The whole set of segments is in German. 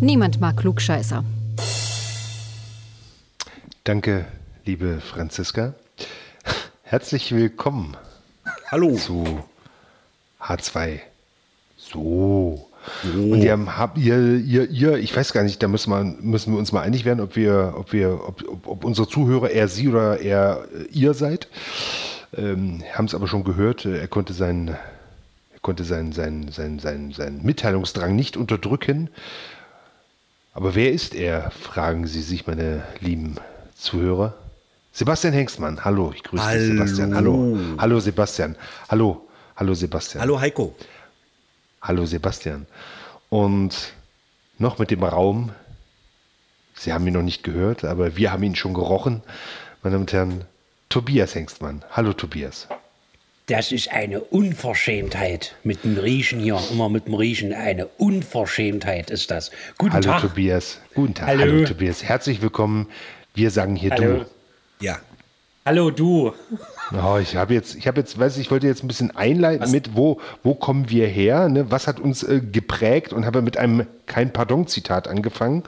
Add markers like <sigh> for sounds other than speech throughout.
Niemand mag Klugscheißer. Danke, liebe Franziska. Herzlich willkommen. Hallo. Zu H2 So. Und ihr habt ihr, ihr, ihr, ich weiß gar nicht, da müssen wir, müssen wir uns mal einig werden, ob wir, ob wir, ob, ob, ob unsere Zuhörer eher sie oder eher ihr seid. Ähm, haben es aber schon gehört, er konnte seinen, er konnte seinen, seinen, seinen, seinen, seinen Mitteilungsdrang nicht unterdrücken. Aber wer ist er, fragen Sie sich, meine lieben Zuhörer. Sebastian Hengstmann, hallo, ich grüße Hallo. dich, Sebastian. Hallo, hallo Sebastian. Hallo, hallo Sebastian. Hallo Heiko. Hallo Sebastian. Und noch mit dem Raum, Sie haben ihn noch nicht gehört, aber wir haben ihn schon gerochen, meine Damen und Herren, Tobias Hengstmann. Hallo Tobias. Das ist eine Unverschämtheit mit dem Riechen hier. Immer mit dem Riechen. Eine Unverschämtheit ist das. Guten Hallo Tag. Tobias. Guten Tag. Hallo. Hallo Tobias. Herzlich willkommen. Wir sagen hier Hallo. Ja. Hallo, du. Oh, ich habe jetzt, ich habe jetzt, weiß ich, ich wollte jetzt ein bisschen einleiten mit, wo, wo kommen wir her? Ne? Was hat uns äh, geprägt? Und habe mit einem kein Pardon-Zitat angefangen.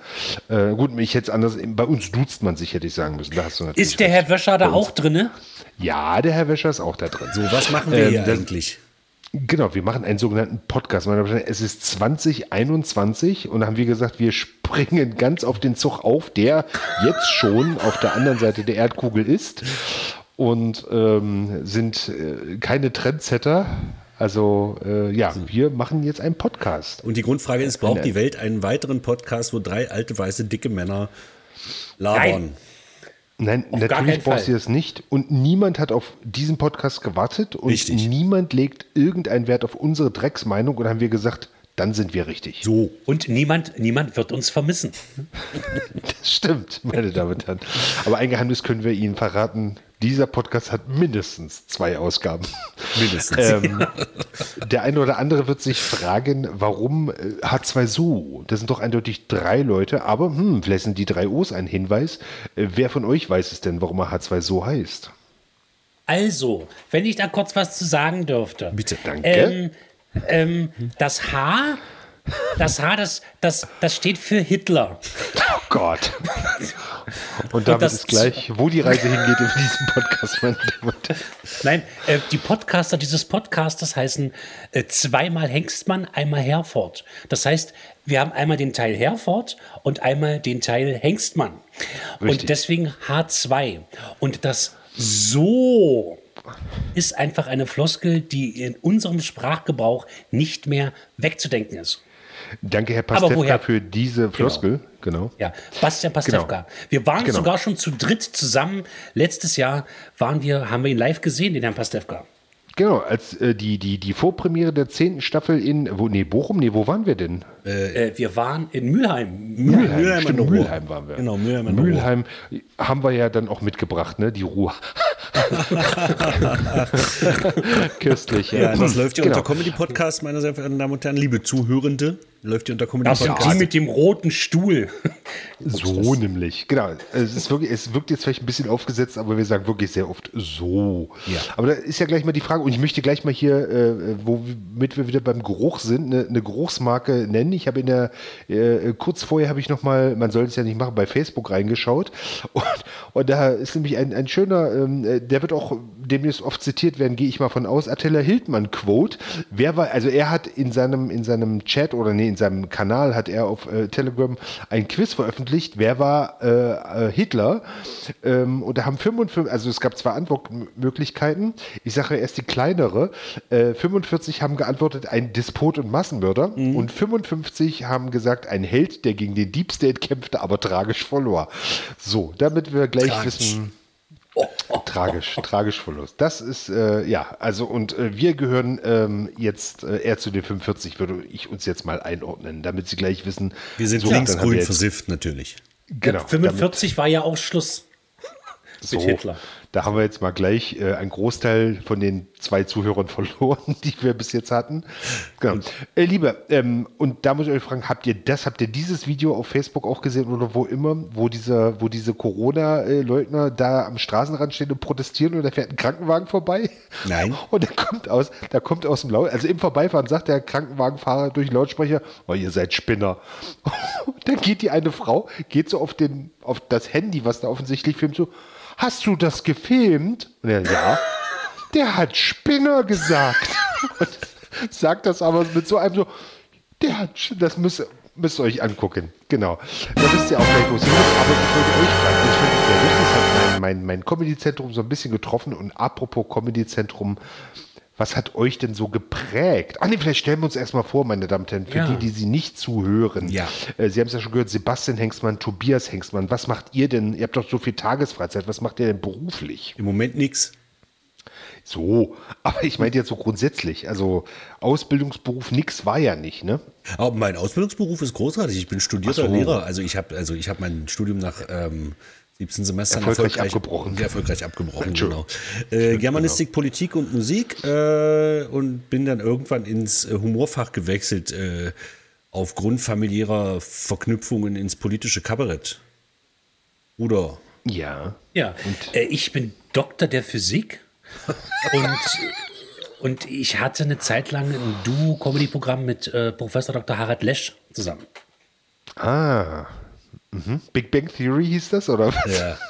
Äh, gut, ich hätte es anders, bei uns duzt man sich, hätte ich sagen müssen. Da hast du natürlich Ist der recht. Herr Wöscher da auch drinne? Ja, der Herr Wäscher ist auch da drin. So, was machen wir Ähm, hier eigentlich? Genau, wir machen einen sogenannten Podcast. Es ist 2021 und da haben wir gesagt, wir springen ganz auf den Zug auf, der jetzt schon auf der anderen Seite der Erdkugel ist und ähm, sind äh, keine Trendsetter. Also äh, ja, wir machen jetzt einen Podcast. Und die Grundfrage ist, braucht Nein. die Welt einen weiteren Podcast, wo drei alte, weiße, dicke Männer labern? Nein, gar natürlich du Fall. das nicht. Und niemand hat auf diesen Podcast gewartet und Richtig. niemand legt irgendeinen Wert auf unsere Drecksmeinung und haben wir gesagt, dann sind wir richtig. So. Und niemand, niemand wird uns vermissen. <laughs> Das stimmt, meine Damen und Herren. Aber ein Geheimnis können wir Ihnen verraten. Dieser Podcast hat mindestens zwei Ausgaben. Mindestens. Ähm, der eine oder andere wird sich fragen, warum äh, H2 so? Das sind doch eindeutig drei Leute, aber hm, vielleicht sind die drei O's ein Hinweis. Äh, wer von euch weiß es denn, warum er H2 so heißt? Also, wenn ich da kurz was zu sagen dürfte. Bitte. Danke. Ähm, ähm, das H, das H, das, das, das steht für Hitler. Oh Gott. Und damit das- ist gleich, wo die Reise hingeht in diesem Podcast, und. Nein, äh, die Podcaster dieses Podcasters heißen äh, zweimal Hengstmann, einmal Herford. Das heißt, wir haben einmal den Teil Herford und einmal den Teil Hengstmann. Richtig. Und deswegen H2. Und das so ist einfach eine Floskel, die in unserem Sprachgebrauch nicht mehr wegzudenken ist. Danke, Herr Pastewka, für diese Floskel. Genau. Ja, Bastian Pastewka. Wir waren Genau. sogar schon zu dritt zusammen. Letztes Jahr waren wir, haben wir ihn live gesehen, den Herrn Pastewka. Genau, als äh, die, die, die Vorpremiere der zehnten Staffel in, wo, nee, Bochum, nee, wo waren wir denn? Äh, wir waren in Mülheim. Mülheim, Mülheim stimmt, der Ruhr. Mülheim waren wir. Genau, Mülheim Ruhr. Mülheim haben wir ja dann auch mitgebracht, ne, die Ruhe. <laughs> Köstlich, Ja, das läuft ja Genau. unter Comedy Podcast, meine sehr verehrten Damen und Herren. Liebe Zuhörende, läuft ja unter Comedy Das sind Podcast. die mit dem roten Stuhl. <laughs> So nämlich, genau. Es, ist wirklich, es wirkt jetzt vielleicht ein bisschen aufgesetzt, aber wir sagen wirklich sehr oft so. Ja. Aber da ist ja gleich mal die Frage, und ich möchte gleich mal hier, äh, womit wir wieder beim Geruch sind, eine, eine Geruchsmarke nennen. Ich habe in der, äh, kurz vorher habe ich nochmal, man soll es ja nicht machen, bei Facebook reingeschaut. Und, und da ist nämlich ein, ein schöner, äh, der wird auch demnächst oft zitiert werden, gehe ich mal von aus, Attila Hildmann Quote. Wer war, also er hat in seinem, in seinem Chat oder nee, in seinem Kanal hat er auf äh, Telegram ein Quiz veröffentlicht, wer war äh, äh, Hitler? Ähm, und da haben 55, also es gab zwei Antwortmöglichkeiten. Ich sage erst die kleinere. Äh, 45 haben geantwortet, ein Despot und Massenmörder. Und 55 haben gesagt, ein Held, der gegen den Deep State kämpfte, aber tragisch verlor. So, damit wir gleich Tragisch. wissen. Tragisch, tragisch Verlust. Das ist, äh, ja, also und äh, wir gehören ähm, jetzt äh, eher zu den 45, würde ich uns jetzt mal einordnen, damit Sie gleich wissen. Wir sind so, linksgrün versifft, natürlich. Genau. 45 war ja auch Schluss damit, so, mit Hitler. Da haben wir jetzt mal gleich äh, einen Großteil von den zwei Zuhörern <laughs> verloren, die wir bis jetzt hatten. Genau. Äh, Liebe, ähm, und da muss ich euch fragen, habt ihr das, habt ihr dieses Video auf Facebook auch gesehen oder wo immer, wo dieser, wo diese Corona-Leugner da am Straßenrand stehen und protestieren und da fährt ein Krankenwagen vorbei? Nein. <laughs> Und da kommt aus, da kommt aus dem Laut, also im Vorbeifahren sagt der Krankenwagenfahrer durch den Lautsprecher, oh, ihr seid Spinner. <laughs> Und dann geht die eine Frau, geht so auf den, auf das Handy, was da offensichtlich filmt, so, hast du das gefilmt? Und er, ja. Der hat Spinner gesagt. Und sagt das aber mit so einem so, der hat, das müsst, müsst ihr euch angucken. Genau. Da wisst ihr auch gleich, wo es hin ist. Aber ich wollte euch fragen, ich finde es sehr lustig, es hat mein, mein, mein Comedy-Zentrum so ein bisschen getroffen. Und apropos Comedy-Zentrum, was hat euch denn so geprägt? Ach nee, vielleicht stellen wir uns erstmal vor, meine Damen und Herren, für Ja. die, die Sie nicht zuhören. Ja. Äh, Sie haben es ja schon gehört, Sebastian Hengstmann, Tobias Hengstmann, was macht ihr denn? Ihr habt doch so viel Tagesfreizeit, was macht ihr denn beruflich? Im Moment nichts. So, <laughs> aber ich meinte jetzt so grundsätzlich, also Ausbildungsberuf, nix war ja nicht, ne? Aber mein Ausbildungsberuf ist großartig. Ich bin studierter so. Lehrer. Also ich habe also ich mein Studium nach ähm, 17 Semestern Erfolgreich abgebrochen. Ja, erfolgreich abgebrochen, genau. Äh, Germanistik, Politik und Musik äh, und bin dann irgendwann ins äh, Humorfach gewechselt äh, aufgrund familiärer Verknüpfungen ins politische Kabarett. Bruder, Ja. Ja, äh, ich bin Doktor der Physik <laughs> und, und ich hatte eine Zeit lang ein Duo-Comedy-Programm mit äh, Professor Dr. Harald Lesch zusammen. Ah. Mhm. Big Bang Theory hieß das, oder? was? ja. <laughs>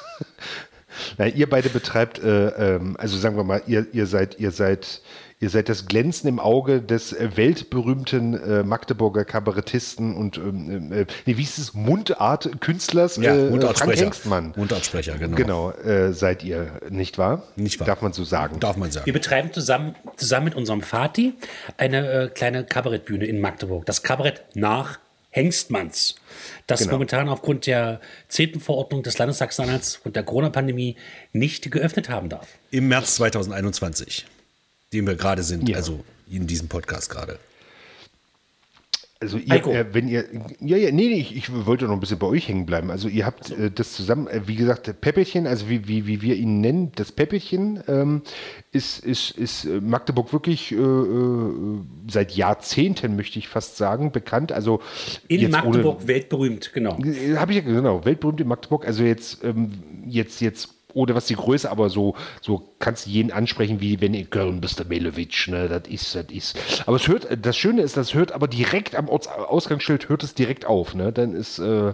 Nein, ihr beide betreibt, äh, ähm, also sagen wir mal, ihr, ihr seid, ihr seid, ihr seid das Glänzen im Auge des äh, weltberühmten äh, Magdeburger Kabarettisten und ähm, äh, nee, wie hieß es, Mundartkünstlers Ja, äh, Frank Mundartsprecher. Hengstmann. Mundartsprecher, genau. Genau, äh, seid ihr, nicht wahr? Nicht wahr. Darf man so sagen. Darf man Wir sagen. betreiben zusammen, zusammen mit unserem Vati eine äh, kleine Kabarettbühne in Magdeburg. Das Kabarett nach Hengstmanns, das Genau. momentan aufgrund der zehnten Verordnung des Landes Sachsen-Anhalts und der Corona-Pandemie nicht geöffnet haben darf. Im März 2021, dem wir gerade sind, Ja. also in diesem Podcast gerade. Also ihr, äh, wenn ihr, ja, ja, nee, nee, ich, ich wollte noch ein bisschen bei euch hängen bleiben. Also ihr habt äh, das zusammen, äh, wie gesagt, Peppelchen, also wie, wie, wie wir ihn nennen, das Peppelchen ähm, ist, ist, ist äh, Magdeburg wirklich äh, äh, seit Jahrzehnten, möchte ich fast sagen, bekannt. Also In Magdeburg weltberühmt, genau. Habe ich ja genau, weltberühmt in Magdeburg. Also jetzt, ähm, jetzt, jetzt, ohne was die Größe, aber so, so kannst du jeden ansprechen, wie wenn in Köln bist der Melewitsch, ne, das ist, das ist. Aber es hört, das Schöne ist, das hört aber direkt am Ausgangsschild hört es direkt auf, ne, dann ist äh,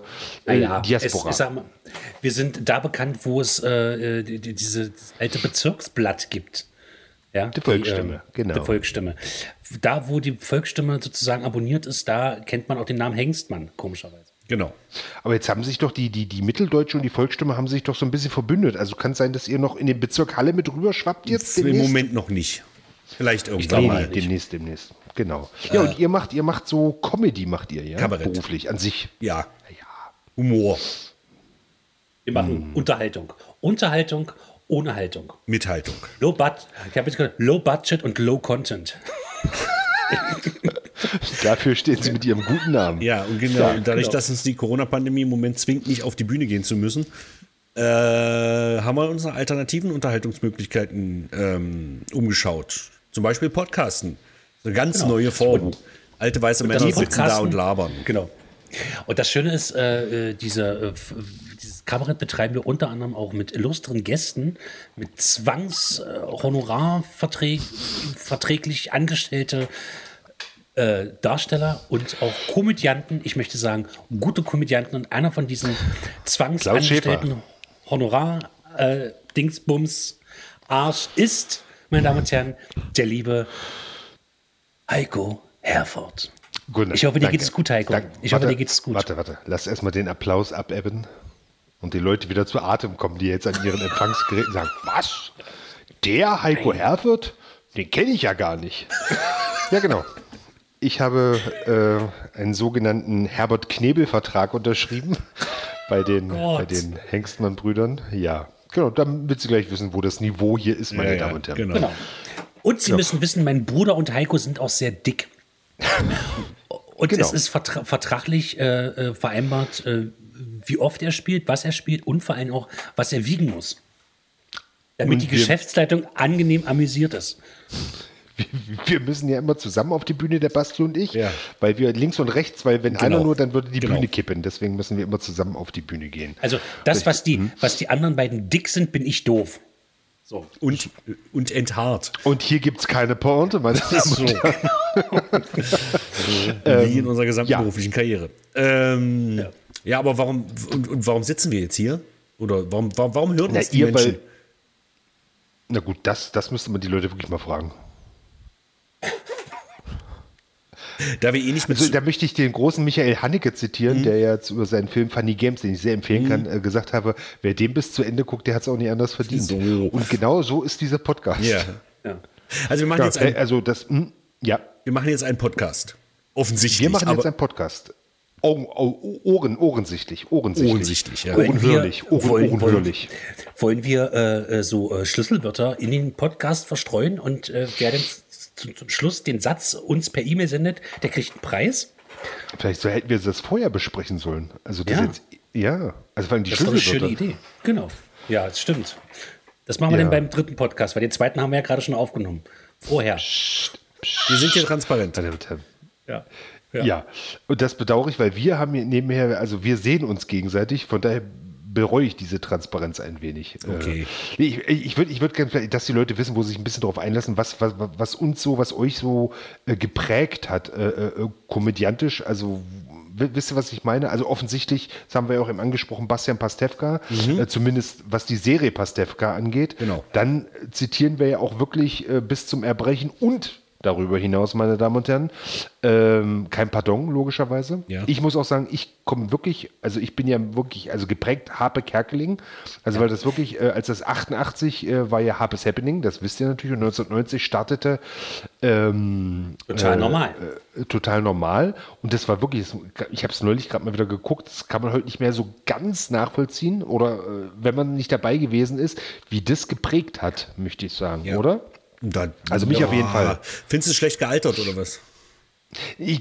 äh, Diaspora. Es, ich sag mal, wir sind da bekannt, wo es äh, die, die, diese alte Bezirksblatt gibt. Ja, Die Volksstimme, genau. Die Volksstimme. Da, wo die Volksstimme sozusagen abonniert ist, da kennt man auch den Namen Hengstmann, komischerweise. Genau. aber jetzt haben sich doch die, die, die Mitteldeutsche und die Volksstimme haben sich doch so ein bisschen verbündet. Also kann es sein, dass ihr noch in den Bezirk Halle mit rüber schwappt jetzt? Im demnächst? Moment noch nicht. Vielleicht irgendwann Nee, mal. nee, demnächst, demnächst. Genau. Ja, und ihr macht, ihr macht so Comedy, macht ihr, ja? Kabarett. Beruflich, an sich. Ja. Humor, Wir machen Unterhaltung. Unterhaltung ohne Haltung. Mithaltung. Low Budget, ich habe jetzt gehört, Low Budget und Low Content. <laughs> <laughs> Dafür stehen sie mit ihrem guten Namen. Ja, und genau, Ja, und dadurch, genau. dass uns die Corona-Pandemie im Moment zwingt, nicht auf die Bühne gehen zu müssen, äh, haben wir uns nach alternativen Unterhaltungsmöglichkeiten ähm, umgeschaut. Zum Beispiel Podcasten. Eine ganz neue Form. Alte weiße Männer sitzen da und labern. Genau. Und das Schöne ist, äh, äh, diese, äh, dieses Kabarett betreiben wir unter anderem auch mit illustren Gästen, mit Zwangshonorarverträglich verträglich angestellte äh, Darsteller und auch Komödianten. Ich möchte sagen, gute Komödianten. Und einer von diesen Zwangsangestellten Honorar äh, ist, meine Damen und Herren, der liebe Heiko Herford. Gut, Ich hoffe, dir danke. geht es gut, Heiko. Danke. Ich hoffe, Warte, dir geht es gut. Warte, warte. Lass erstmal den Applaus abebben und die Leute wieder zu Atem kommen, die jetzt an ihren Empfangsgeräten sagen: Was? Der Heiko Herford? Den kenne ich ja gar nicht. ja, genau. Ich habe äh, einen sogenannten Herbert Knebel-Vertrag unterschrieben bei den, Gott. bei den Hengstmann-Brüdern. Ja, genau. Dann wird sie gleich wissen, wo das Niveau hier ist, meine Ja, Damen und Herren. genau. Genau. Und Sie müssen wissen, mein Bruder und Heiko sind auch sehr dick. <laughs> Und Genau. es ist vertra vertraglich äh, äh, vereinbart, äh, wie oft er spielt, was er spielt und vor allem auch, was er wiegen muss. Damit und die Geschäftsleitung angenehm amüsiert ist. Wir müssen ja immer zusammen auf die Bühne, der Bastel und ich, ja. weil wir links und rechts, weil wenn genau. einer nur, dann würde die genau. Bühne kippen. Deswegen müssen wir immer zusammen auf die Bühne gehen. Also das, was die, hm? was die anderen beiden dick sind, bin ich doof. So. Und, und enthaart. Und hier gibt es keine Pointe, meine <laughs> Damen und Herren. so. Wie in unserer gesamten ja. beruflichen Karriere. Ähm, ja. ja. aber warum, und, und, warum sitzen wir jetzt hier? Oder warum, warum, warum hören na, uns die ihr, Menschen? Weil, na gut, das, das müsste man die Leute wirklich mal fragen. Da wir eh nicht mit. Also, da möchte ich den großen Michael Haneke zitieren, mhm. der jetzt über seinen Film Funny Games, den ich sehr empfehlen mhm. kann, äh, gesagt habe: Wer den bis zu Ende guckt, der hat es auch nicht anders verdient. So. Und genau so ist dieser Podcast. Ja. ja. Also, wir machen ja, jetzt ein, Also, das. Mh, hm, ja. Wir machen jetzt einen Podcast. Offensichtlich. Wir machen jetzt einen Podcast. Ohren, Ohren, ohrensichtlich, ohrensichtlich. Ohrensichtlich, ja. Ohrenhörlich, Ohren, wollen, ohrenhörlich. Wollen, wollen wir äh, äh, so äh, Schlüsselwörter in den Podcast verstreuen und äh, wer denn zum, zum Schluss den Satz uns per E-Mail sendet, der kriegt einen Preis? Vielleicht so hätten wir das vorher besprechen sollen. Also das ja. Jetzt, ja, also vor allem die Das ist eine schöne Idee. Genau. Ja, das stimmt. Das machen wir ja. dann beim dritten Podcast, weil den zweiten haben wir ja gerade schon aufgenommen. Vorher. Psst, psst. Wir sind hier transparent. Ja. Ja. ja. und das bedauere ich, weil wir haben nebenher, also wir sehen uns gegenseitig, von daher bereue ich diese Transparenz ein wenig. Äh, okay. Äh, ich ich würde ich würd gerne, dass die Leute wissen, wo sie sich ein bisschen darauf einlassen, was, was, was uns so, was euch so äh, geprägt hat, äh, äh komödiantisch. Also wisst ihr, was ich meine? Also offensichtlich, das haben wir ja auch eben angesprochen, Bastian Pastewka, mhm. äh, zumindest was die Serie Pastewka angeht. Genau. Dann zitieren wir ja auch wirklich äh, bis zum Erbrechen und darüber hinaus, meine Damen und Herren. Ähm, kein Pardon, logischerweise. Ja. Ich muss auch sagen, ich komme wirklich, also ich bin ja wirklich, also geprägt Harpe Kerkeling. Also, ja. weil das wirklich, äh, als das 88 äh, war ja Harpes Happening, das wisst ihr natürlich, und 1990 startete. Ähm, total äh, normal. Äh, total normal. Und das war wirklich, ich habe es neulich gerade mal wieder geguckt, das kann man heute nicht mehr so ganz nachvollziehen. Oder äh, wenn man nicht dabei gewesen ist, wie das geprägt hat, möchte ich sagen, ja. oder? Da, also mich ja, auf jeden Fall. Findest du es schlecht gealtert oder was?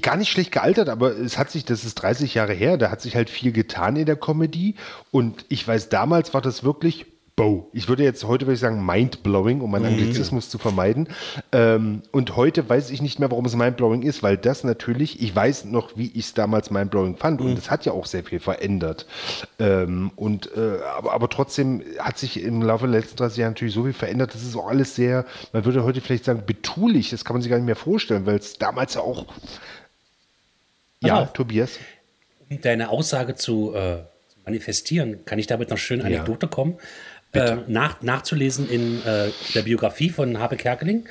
Gar nicht schlecht gealtert, aber es hat sich, das ist 30 Jahre her, da hat sich halt viel getan in der Comedy. Und ich weiß, damals war das wirklich Bow. Ich würde jetzt heute würde ich sagen mindblowing, um meinen mhm. Anglizismus zu vermeiden. Ähm, und heute weiß ich nicht mehr, warum es mindblowing ist, weil das natürlich, ich weiß noch, wie ich es damals mindblowing fand mhm. und es hat ja auch sehr viel verändert. Ähm, und äh, aber, aber trotzdem hat sich im Laufe der letzten 30 Jahre natürlich so viel verändert. Das ist auch alles sehr, man würde heute vielleicht sagen, betulich. Das kann man sich gar nicht mehr vorstellen, weil es damals ja auch. Ja, also, Tobias. Um deine Aussage zu äh, manifestieren, kann ich damit noch schön Anekdote ja. kommen äh, nach, nachzulesen in äh, der Biografie von Habe Kerkeling.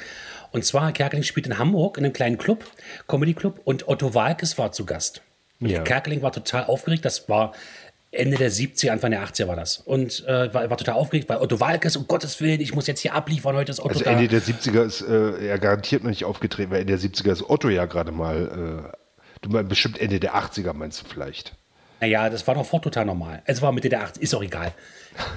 Und zwar, Kerkeling spielt in Hamburg in einem kleinen Club, Comedy Club, und Otto Walkes war zu Gast. Ja. Kerkeling war total aufgeregt, das war Ende der 70er, Anfang der 80er war das. Und äh, war, war, total aufgeregt, weil Otto Walkes, um Gottes Willen, ich muss jetzt hier abliefern, heute ist Otto also da. Ende der 70er ist äh, er garantiert noch nicht aufgetreten, weil Ende der 70er ist Otto ja gerade mal, äh, du meinst bestimmt Ende der 80er meinst du vielleicht. Naja, das war doch vor total normal. Es war Mitte der 80er, ist auch egal.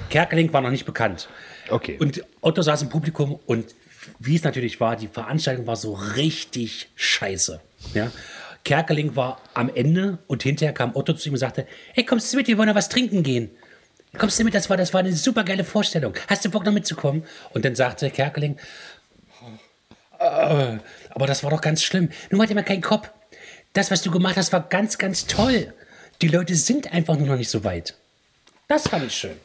Kerkeling war noch nicht bekannt. Okay. Und Otto saß im Publikum und wie es natürlich war, die Veranstaltung war so richtig scheiße. Ja? Kerkeling war am Ende und hinterher kam Otto zu ihm und sagte: Hey, kommst du mit, wir wollen noch was trinken gehen. Kommst du mit, das war, das war eine super geile Vorstellung. Hast du Bock noch mitzukommen? Und dann sagte Kerkeling: äh, Aber das war doch ganz schlimm. Nun hat immer keinen Kopf. Das, was du gemacht hast, war ganz, ganz toll. Die Leute sind einfach nur noch nicht so weit. Das fand ich schön.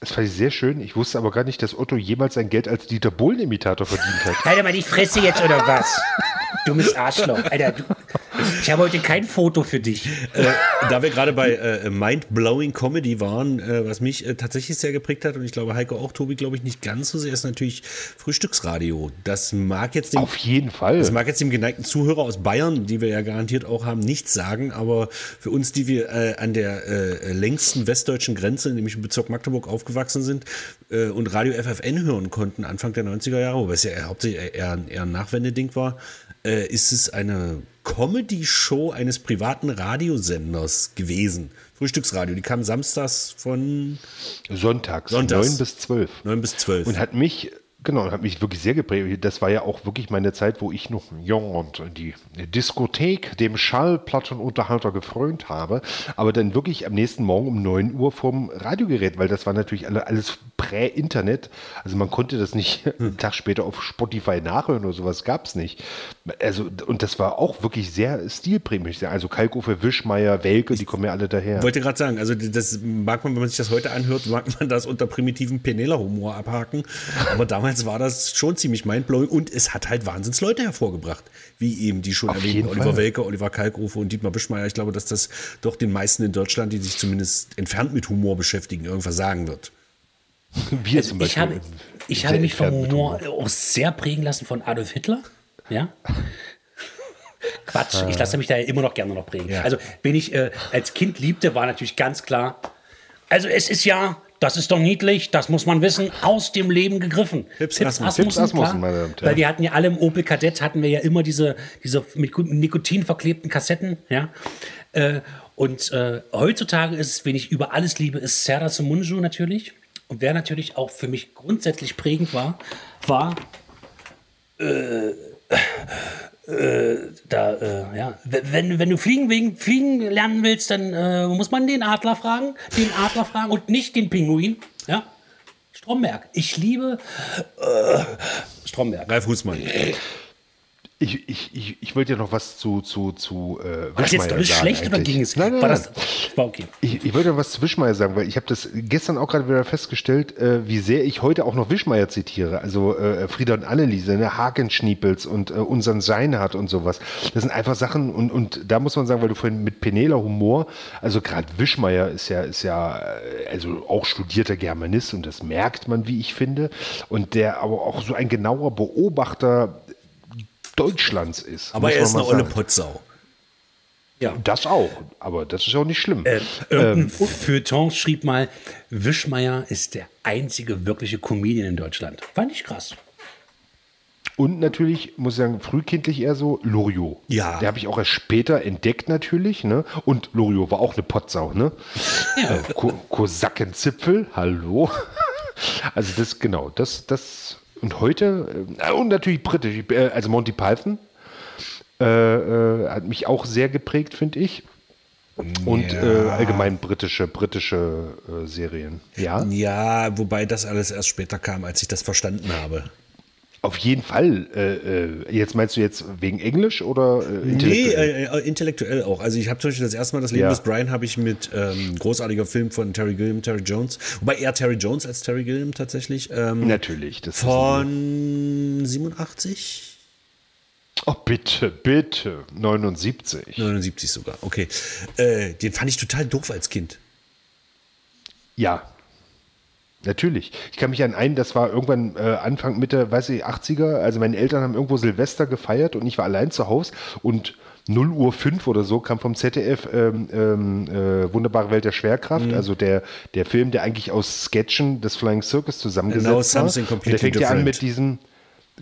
Das fand ich sehr schön. Ich wusste aber gar nicht, dass Otto jemals sein Geld als Dieter Bohlen-Imitator verdient hat. Halt mal die Fresse jetzt oder was? Dummes Arschloch. Alter, du, ich habe heute kein Foto für dich. Äh, da wir gerade bei äh, Mind-Blowing Comedy waren, äh, was mich äh, tatsächlich sehr geprägt hat und ich glaube Heiko auch, Tobi glaube ich nicht ganz so sehr, ist natürlich Frühstücksradio. Das mag jetzt dem, Auf jeden Fall. Das mag jetzt dem geneigten Zuhörer aus Bayern, die wir ja garantiert auch haben, nichts sagen, aber für uns, die wir äh, an der äh, längsten westdeutschen Grenze, nämlich im Bezirk Magdeburg aufgewachsen sind und Radio FFN hören konnten, Anfang der 90er Jahre, wobei es ja hauptsächlich eher, eher ein Nachwendeding war, ist es eine Comedy-Show eines privaten Radiosenders gewesen. Frühstücksradio. Die kam samstags von Sonntags, Sonntags. 9 bis 12. 9 bis 12. Und hat mich Genau, hat mich wirklich sehr geprägt. Das war ja auch wirklich meine Zeit, wo ich noch jung und die Diskothek dem Schallplattenunterhalter gefrönt habe. Aber dann wirklich am nächsten Morgen um 9 Uhr vorm Radiogerät, weil das war natürlich alles Prä-Internet. Also man konnte das nicht <laughs> hm. einen Tag später auf Spotify nachhören oder sowas gab es nicht. Also, und das war auch wirklich sehr stilprägend. Also Kalkofe, Wischmeier, Welke, die kommen ja alle daher. Ich wollte gerade sagen, also das mag man, wenn man sich das heute anhört, mag man das unter primitiven Penela-Humor abhaken. Aber <laughs> damals war das schon ziemlich mindblowing und es hat halt wahnsinns Leute hervorgebracht. Wie eben die schon erwähnten Oliver Fall. Welke, Oliver Kalkofe und Dietmar Wischmeier. Ich glaube, dass das doch den meisten in Deutschland, die sich zumindest entfernt mit Humor beschäftigen, irgendwas sagen wird. <laughs> Wir also zum Beispiel. Ich habe, ich habe mich vom Humor auch sehr prägen lassen von Adolf Hitler. Ja. <laughs> Quatsch, ich lasse mich da immer noch gerne noch prägen. Ja. Also, wenn ich äh, als Kind liebte, war natürlich ganz klar, also es ist ja, das ist doch niedlich, das muss man wissen, aus dem Leben gegriffen. Pips Asmussen, Pips Asmussen meine Damen, ja. Weil wir hatten ja alle im Opel Kadett, hatten wir ja immer diese, diese mit Nikotin verklebten Kassetten, ja. Äh, und äh, heutzutage ist es, wen ich über alles liebe, ist Serra Sumunju natürlich. Und wer natürlich auch für mich grundsätzlich prägend war, war äh, äh, da, äh, ja, wenn, wenn du fliegen wegen fliegen lernen willst, dann äh, muss man den Adler fragen, den Adler fragen und nicht den Pinguin. Ja, Stromberg. Ich liebe äh, Stromberg. Ralf Husmann. Ich, ich, ich, ich wollte ja noch was zu, zu, zu äh, War das jetzt alles schlecht eigentlich. oder ging es? Nein, nein, war das war okay. Ich, ich wollte noch was zu Wischmeier sagen, weil ich habe das gestern auch gerade wieder festgestellt, äh, wie sehr ich heute auch noch Wischmeier zitiere. Also äh, Frieda und Anneliese, ne? Hakenschniepels und äh, unseren Seinhardt und sowas. Das sind einfach Sachen und, und da muss man sagen, weil du vorhin mit Penela Humor, also gerade Wischmeier ist ja, ist ja äh, also auch studierter Germanist und das merkt man, wie ich finde. Und der aber auch so ein genauer Beobachter Deutschlands ist. Aber er ist eine olle Potsau. Ja. Das auch, aber das ist auch nicht schlimm. Äh, irgendein ähm, Feuilleton schrieb mal, Wischmeier ist der einzige wirkliche Comedian in Deutschland. Fand ich krass. Und natürlich, muss ich sagen, frühkindlich eher so Loriot. Ja. Der habe ich auch erst später entdeckt natürlich. Ne? Und Loriot war auch eine Potsau. Ne? Ja. Äh, Kosakenzipfel, hallo. <laughs> Also das, genau, das, das und heute, äh, und natürlich britisch, äh, also Monty Python äh, äh, hat mich auch sehr geprägt, finde ich. Und ja. äh, allgemein britische, britische äh, Serien. Ja? ja, wobei das alles erst später kam, als ich das verstanden habe. Auf jeden Fall. Äh, äh, jetzt meinst du jetzt wegen Englisch oder äh, intellektuell? Nee, äh, äh, intellektuell auch. Also ich habe zum Beispiel das erste Mal das Leben ja. des Brian habe ich mit ähm, großartiger Film von Terry Gilliam, Terry Jones. Wobei eher Terry Jones als Terry Gilliam tatsächlich. Ähm, Natürlich. Das von 87? Oh, bitte, bitte. 79. 79 sogar, okay. Äh, den fand ich total doof als Kind. Ja, Natürlich. Ich kann mich an einen, das war irgendwann äh, Anfang, Mitte, weiß ich, 80er. Also meine Eltern haben irgendwo Silvester gefeiert und ich war allein zu Hause und 0 Uhr 5 oder so kam vom ZDF ähm, ähm, äh, Wunderbare Welt der Schwerkraft, mhm. also der, der Film, der eigentlich aus Sketchen des Flying Circus zusammengesetzt war. Der fängt ja an mit diesem,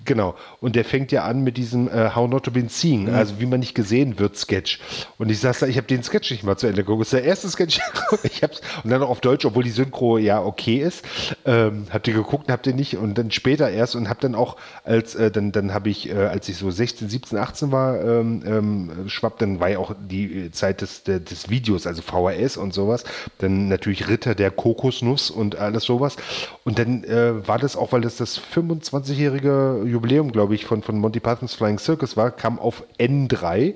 Genau. Und der fängt ja an mit diesem äh, How Not to Be Seen, mhm. also wie man nicht gesehen wird, Sketch. Und ich saß da, ich habe den Sketch nicht mal zu Ende geguckt. Das ist der erste Sketch. <laughs> ich hab's, und dann noch auf Deutsch, obwohl die Synchro ja okay ist. Ähm, habt ihr geguckt, habt ihr nicht. Und dann später erst und hab dann auch, als äh, dann, dann habe ich, äh, als ich so 16, 17, 18 war, ähm, ähm, schwapp, dann war ja auch die Zeit des, des Videos, also VHS und sowas. Dann natürlich Ritter der Kokosnuss und alles sowas. Und dann äh, war das auch, weil das das 25-jährige Jubiläum, glaube ich, von, von Monty Pythons Flying Circus war, kam auf N3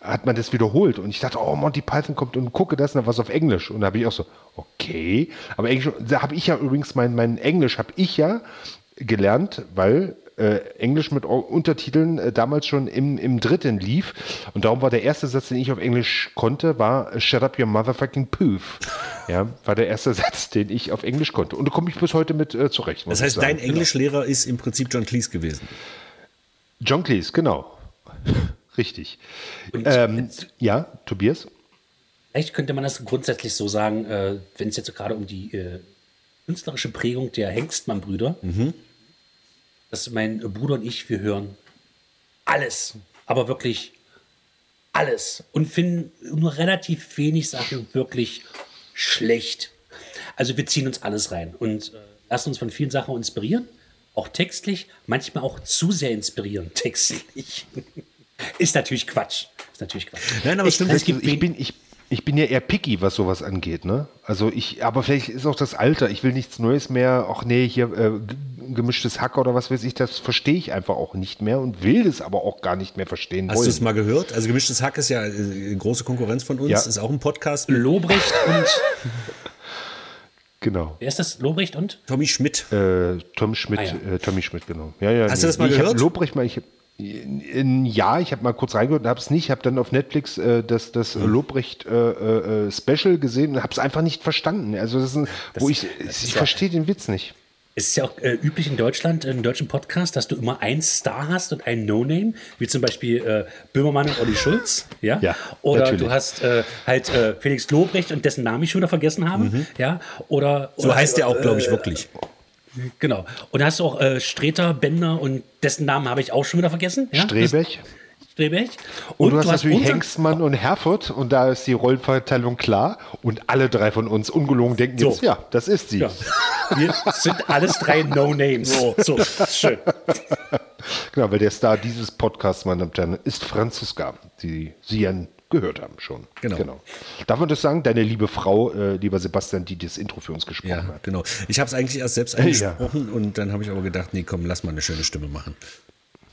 hat man das wiederholt und ich dachte, oh, Monty Python kommt und gucke das, und dann war es auf Englisch und da habe ich auch so, okay, aber Englisch, da habe ich ja übrigens mein, mein Englisch habe ich ja gelernt, weil äh, Englisch mit Untertiteln äh, damals schon im, im dritten lief. Und darum war der erste Satz, den ich auf Englisch konnte, war Shut up your motherfucking poof. Ja, war der erste <laughs> Satz, den ich auf Englisch konnte. Und da komme ich bis heute mit äh, zurecht. Das heißt, dein Englischlehrer ist im Prinzip John Cleese gewesen. John Cleese, genau. <laughs> Richtig. Ähm, ja, Tobias? Vielleicht könnte man das grundsätzlich so sagen, äh, wenn es jetzt gerade um die äh, künstlerische Prägung der Hengstmann-Brüder mhm dass mein Bruder und ich, wir hören alles, aber wirklich alles und finden nur relativ wenig Sachen wirklich schlecht. Also wir ziehen uns alles rein und äh, lassen uns von vielen Sachen inspirieren, auch textlich, manchmal auch zu sehr inspirieren, <laughs> textlich. Ist natürlich Quatsch. Ist natürlich Quatsch. Nein, aber es stimmt. Ich, ich, bin, ich, ich bin ja eher picky, was sowas angeht, ne? Also ich, aber vielleicht ist auch das Alter. Ich will nichts Neues mehr. Ach nee, hier äh, gemischtes Hack oder was weiß ich, das verstehe ich einfach auch nicht mehr und will das aber auch gar nicht mehr verstehen. Hast du es mal gehört? Also gemischtes Hack ist ja äh, große Konkurrenz von uns, ja. ist auch ein Podcast. Lobrecht und <laughs> Genau. Wer ist das? Lobrecht und? Tommy Schmidt. Äh, Tom Schmidt, ah, ja. äh, Tommy Schmidt, genau. Ja, ja, Hast nee. du das mal ich gehört? Lobrecht mal, ich ja, ich habe mal kurz reingehört und habe es nicht. Ich habe dann auf Netflix äh, das, das mhm. Lobrecht äh, äh, Special gesehen und habe es einfach nicht verstanden. Also das ist ein, das, wo ich, ich verstehe den Witz nicht. Es ist ja auch äh, üblich in Deutschland, in deutschen Podcasts, dass du immer einen Star hast und einen No-Name, wie zum Beispiel äh, Böhmermann und Olli Schulz. Ja. ja oder natürlich. du hast äh, halt äh, Felix Lobrecht und dessen Namen ich schon wieder vergessen habe. Mhm. Ja. Oder, so oder, heißt der auch, glaube ich, wirklich. Genau. Und da hast du auch äh, Streter, Bender und dessen Namen habe ich auch schon wieder vergessen. Ja? Strebech. Strebech. Und, und du hast, hast natürlich Hengstmann und Herford und da ist die Rollenverteilung klar und alle drei von uns ungelogen denken so. jetzt, ja, das ist sie. Ja. Wir sind alles drei No-Names. So, so, schön. Genau, weil der Star dieses Podcasts, meine Damen und Herren, ist Franziska, die Sie ja gehört haben schon. Genau. genau. Darf man das sagen? Deine liebe Frau, äh, lieber Sebastian, die das Intro für uns gesprochen ja, hat. Genau. Ich habe es eigentlich erst selbst eingesprochen ja. und dann habe ich aber gedacht, nee, komm, lass mal eine schöne Stimme machen.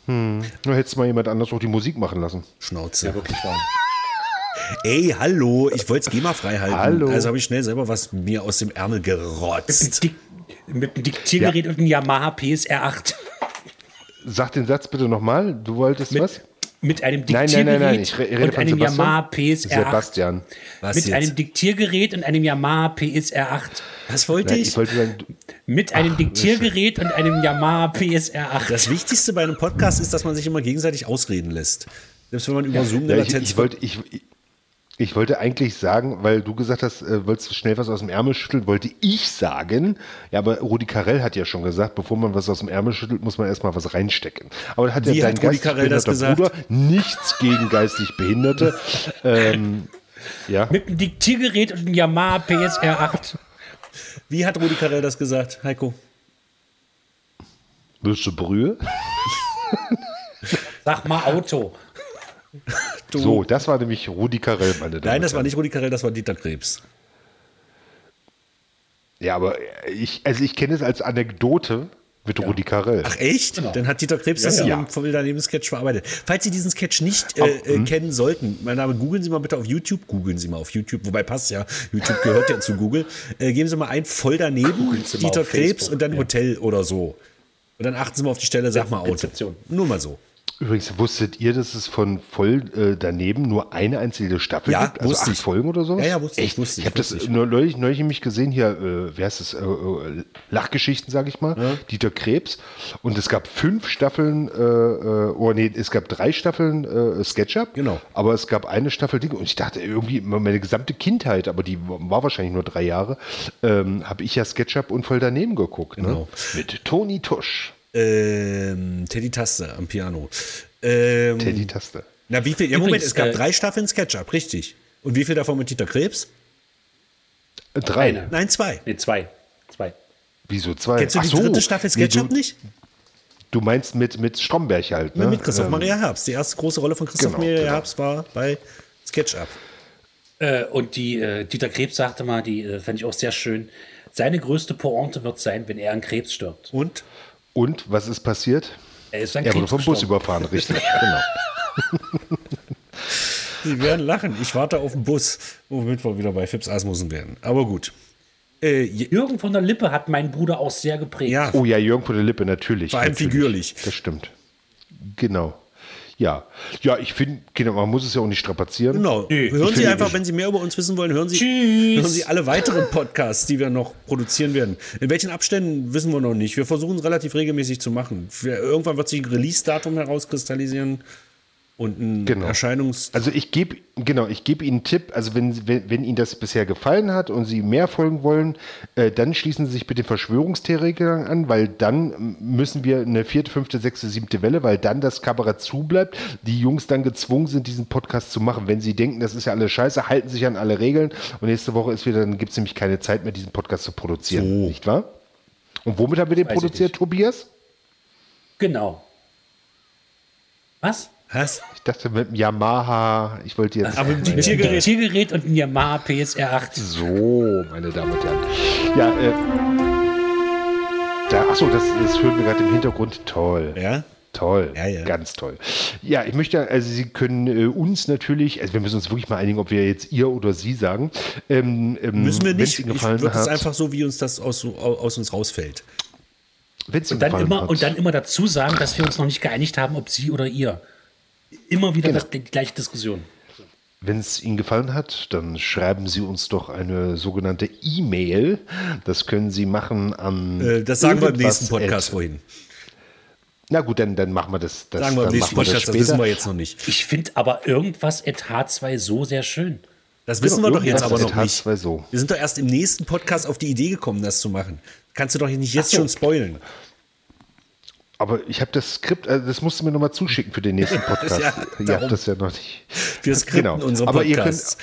Hm. Nur hättest mal jemand anders auch die Musik machen lassen. Schnauze. Ja, wirklich wahr. <laughs> Ey, hallo, ich wollte es GEMA frei halten. Hallo. Also habe ich schnell selber was mir aus dem Ärmel gerotzt. Mit dem Diktiergerät ja. und einem Yamaha PSR 8. Sag den Satz bitte nochmal. Du wolltest mit, was? Mit einem Diktiergerät nein, nein, nein, und einem Sebastian. Yamaha PSR 8. Sebastian. Was mit jetzt? einem Diktiergerät und einem Yamaha PSR 8. Was wollte ich? ich wollte sagen, mit einem Ach, Diktiergerät und einem Yamaha PSR 8. Das Wichtigste bei einem Podcast ist, dass man sich immer gegenseitig ausreden lässt. Selbst wenn man über ja. Zoom eine ja, Latenz... Ich, ich, wollte, ich, ich wollte eigentlich sagen, weil du gesagt hast, äh, wolltest du schnell was aus dem Ärmel schütteln, wollte ich sagen, ja, aber Rudi Carell hat ja schon gesagt, bevor man was aus dem Ärmel schüttelt, muss man erstmal was reinstecken. Aber da hat Wie ja dein gesagt? Bruder nichts gegen geistig Behinderte. <laughs> ähm, ja. Mit einem Diktiergerät und einem Yamaha PSR 8. Wie hat Rudi Carell das gesagt, Heiko? Willst du Brühe? Sag mal Auto. <laughs> Du. So, das war nämlich Rudi Carell, meine Damen Nein, das war nicht Rudi Carell, das war Dieter Krebs. Ja, aber ich, also ich kenne es als Anekdote mit ja. Rudi Carell. Ach echt? Genau. Dann hat Dieter Krebs ja, das ja. im daneben Sketch verarbeitet. Falls Sie diesen Sketch nicht äh, äh, hm. kennen sollten, mein Name, googeln Sie mal bitte auf YouTube, googeln Sie mal auf YouTube, wobei passt ja, YouTube gehört ja zu Google. Äh, geben Sie mal ein voll daneben, Dieter Krebs und dann Hotel oder so. Und dann achten Sie mal auf die Stelle, sag mal Auto. Nur mal so. Übrigens, wusstet ihr, dass es von voll äh, daneben nur eine einzige Staffel ja, gibt? Also acht ich. Folgen oder so? Ja, ja, wusste Echt? ich. Wusste ich habe das nur neulich, neulich nämlich gesehen, hier, äh, wer heißt das? Äh, äh Lachgeschichten, sage ich mal. Ja. Dieter Krebs. Und es gab fünf Staffeln, äh, äh, oh nee, es gab drei Staffeln äh, SketchUp. Genau. Aber es gab eine Staffel Ding. Und ich dachte irgendwie, meine gesamte Kindheit, aber die war wahrscheinlich nur drei Jahre, ähm, habe ich ja SketchUp und voll daneben geguckt. Ne? Genau. Ne? Mit Toni Tusch. Ähm, Teddy Taste am Piano. Ähm, Teddy Taste. Na, wie viel? Ja, Moment, es gab äh, drei Staffeln SketchUp, richtig. Und wie viel davon mit Dieter Krebs? Drei. Eine. Nein, zwei. Nee, zwei. Zwei. Wieso zwei? Kennst du die so. dritte Staffel SketchUp nee, du, nicht? Du meinst mit, mit Stromberg halt, ne? mit Christoph ähm, Maria Herbst. Die erste große Rolle von Christoph genau, Maria genau. Herbst war bei SketchUp. Äh, und die, äh, Dieter Krebs sagte mal, die äh, fand ich auch sehr schön, seine größte Pointe wird sein, wenn er an Krebs stirbt. Und? Und was ist passiert? Er ist Er wurde vom Bus überfahren, richtig. genau. <laughs> Sie werden lachen. Ich warte auf den Bus, womit wir wieder bei Fips Asmussen werden. Aber gut. Äh, Jürgen von der Lippe hat meinen Bruder auch sehr geprägt. Ja. Oh ja, Jürgen von der Lippe, natürlich. Vor allem natürlich. figürlich. Das stimmt. Genau. Ja, ja, ich finde, genau, man muss es ja auch nicht strapazieren. Genau. Nee, hören Sie einfach, wenn Sie mehr über uns wissen wollen, hören Sie, hören Sie alle weiteren Podcasts, die wir noch produzieren werden. In welchen Abständen wissen wir noch nicht. Wir versuchen es relativ regelmäßig zu machen. Irgendwann wird sich ein Release-Datum herauskristallisieren und ein genau. Erscheinungs... Also ich gebe genau, ich gebe Ihnen einen Tipp, also wenn, wenn, wenn, Ihnen das bisher gefallen hat und Sie mehr folgen wollen, äh, dann schließen Sie sich bitte Verschwörungstheoretikern an, weil dann müssen wir eine vierte, fünfte, sechste, siebte Welle, weil dann das Kabarett zubleibt, die Jungs dann gezwungen sind, diesen Podcast zu machen. Wenn Sie denken, das ist ja alles scheiße, halten sich an alle Regeln und nächste Woche ist wieder, dann gibt es nämlich keine Zeit mehr, diesen Podcast zu produzieren, so. nicht wahr? Und womit haben wir den produziert, Tobias? Genau. Was? Was? Ich dachte mit dem Yamaha, ich wollte jetzt. Aber mit dem Tiergerät. dem Tiergerät und ein Yamaha PSR 8. So, meine Damen und Herren. Ja, äh. Da, achso, das, das hören wir gerade im Hintergrund. Toll. Ja? Toll, Ja, ja. ganz toll. Ja, ich möchte, also Sie können äh, uns natürlich, also wir müssen uns wirklich mal einigen, ob wir jetzt ihr oder sie sagen. Ähm, ähm, Müssen wir nicht. Ihnen Ich gefallen würde es hat, einfach so, wie uns das aus, aus uns rausfällt. wenn's Und dann, immer, hat. und dann immer dazu sagen, dass wir uns noch nicht geeinigt haben, ob sie oder ihr. Immer wieder Genau. das, die gleiche Diskussion. Wenn es Ihnen gefallen hat, dann schreiben Sie uns doch eine sogenannte E-Mail. Das können Sie machen an. Äh, das sagen wir im nächsten Podcast vorhin. Na gut, dann, dann machen wir das. das Sagen wir im nächsten Podcast, das das wissen wir jetzt noch nicht. Ich finde aber irgendwas at H2 so sehr schön. Das wissen wir doch jetzt irgendwas aber noch nicht. H2 so. Wir sind doch erst im nächsten Podcast auf die Idee gekommen, das zu machen. Kannst du doch nicht jetzt so. schon spoilen. Aber ich habe das Skript, also das musst du mir nochmal zuschicken für den nächsten <laughs> Podcast. Ja, ihr habt das ja noch nicht. Wir skripten Genau. unsere Aber ihr könnt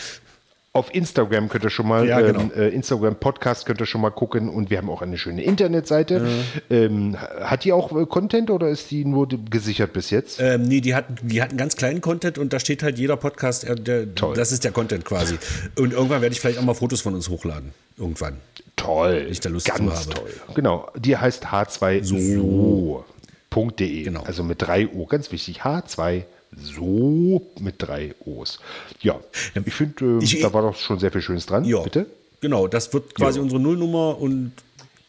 auf Instagram könnt ihr schon mal, Ja, genau. ähm, äh, Instagram Podcast könnt ihr schon mal gucken und wir haben auch eine schöne Internetseite. Ähm, hat die auch äh, Content oder ist die nur gesichert bis jetzt? Ähm, nee, die hatten, die hatten ganz kleinen Content und da steht halt jeder Podcast, äh, der, Toll. das ist der Content quasi. Und irgendwann werde ich vielleicht auch mal Fotos von uns hochladen. Irgendwann. Toll. ich da Lust Ganz toll. Genau. Die heißt h2so.de. Genau. Also mit drei O. Ganz wichtig. H2 so mit drei O's. Ja, ich finde, äh, da war doch schon sehr viel Schönes dran. Ja. Bitte? Genau, das wird quasi Ja. unsere Nullnummer und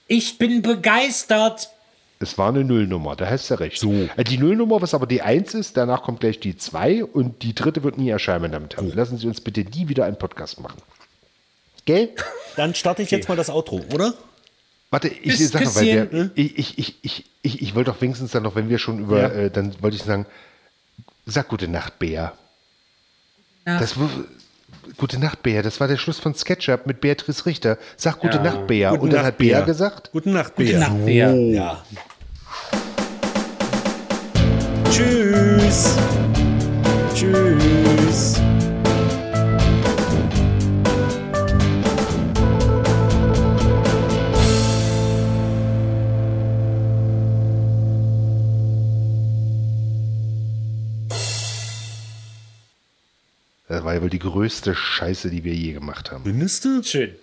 Ich bin begeistert. Es war eine Nullnummer, da hast du recht. So. Die Nullnummer, was aber die 1 ist, danach kommt gleich die 2 und die dritte wird nie erscheinen, meine Damen und Herren. Lassen Sie uns bitte die wieder einen Podcast machen. Gell? dann starte ich jetzt mal das Outro, oder? Warte, ich sag noch, weil wir, bisschen, ich, ich, ich, ich, ich, ich wollte doch wenigstens dann noch, wenn wir schon über, Ja. äh, dann wollte ich sagen, sag gute Nacht, Bär. Das, w- gute Nacht, Bär, das war der Schluss von SketchUp mit Beatrice Richter. Sag gute Ja. Nacht, Bär. Guten und dann Nacht, hat Bär Bär. gesagt, Gute Nacht, Gute Bea. Nacht, Bea. Ja. Tschüss. Tschüss. Das war ja wohl die größte Scheiße, die wir je gemacht haben. Findest du? Schön.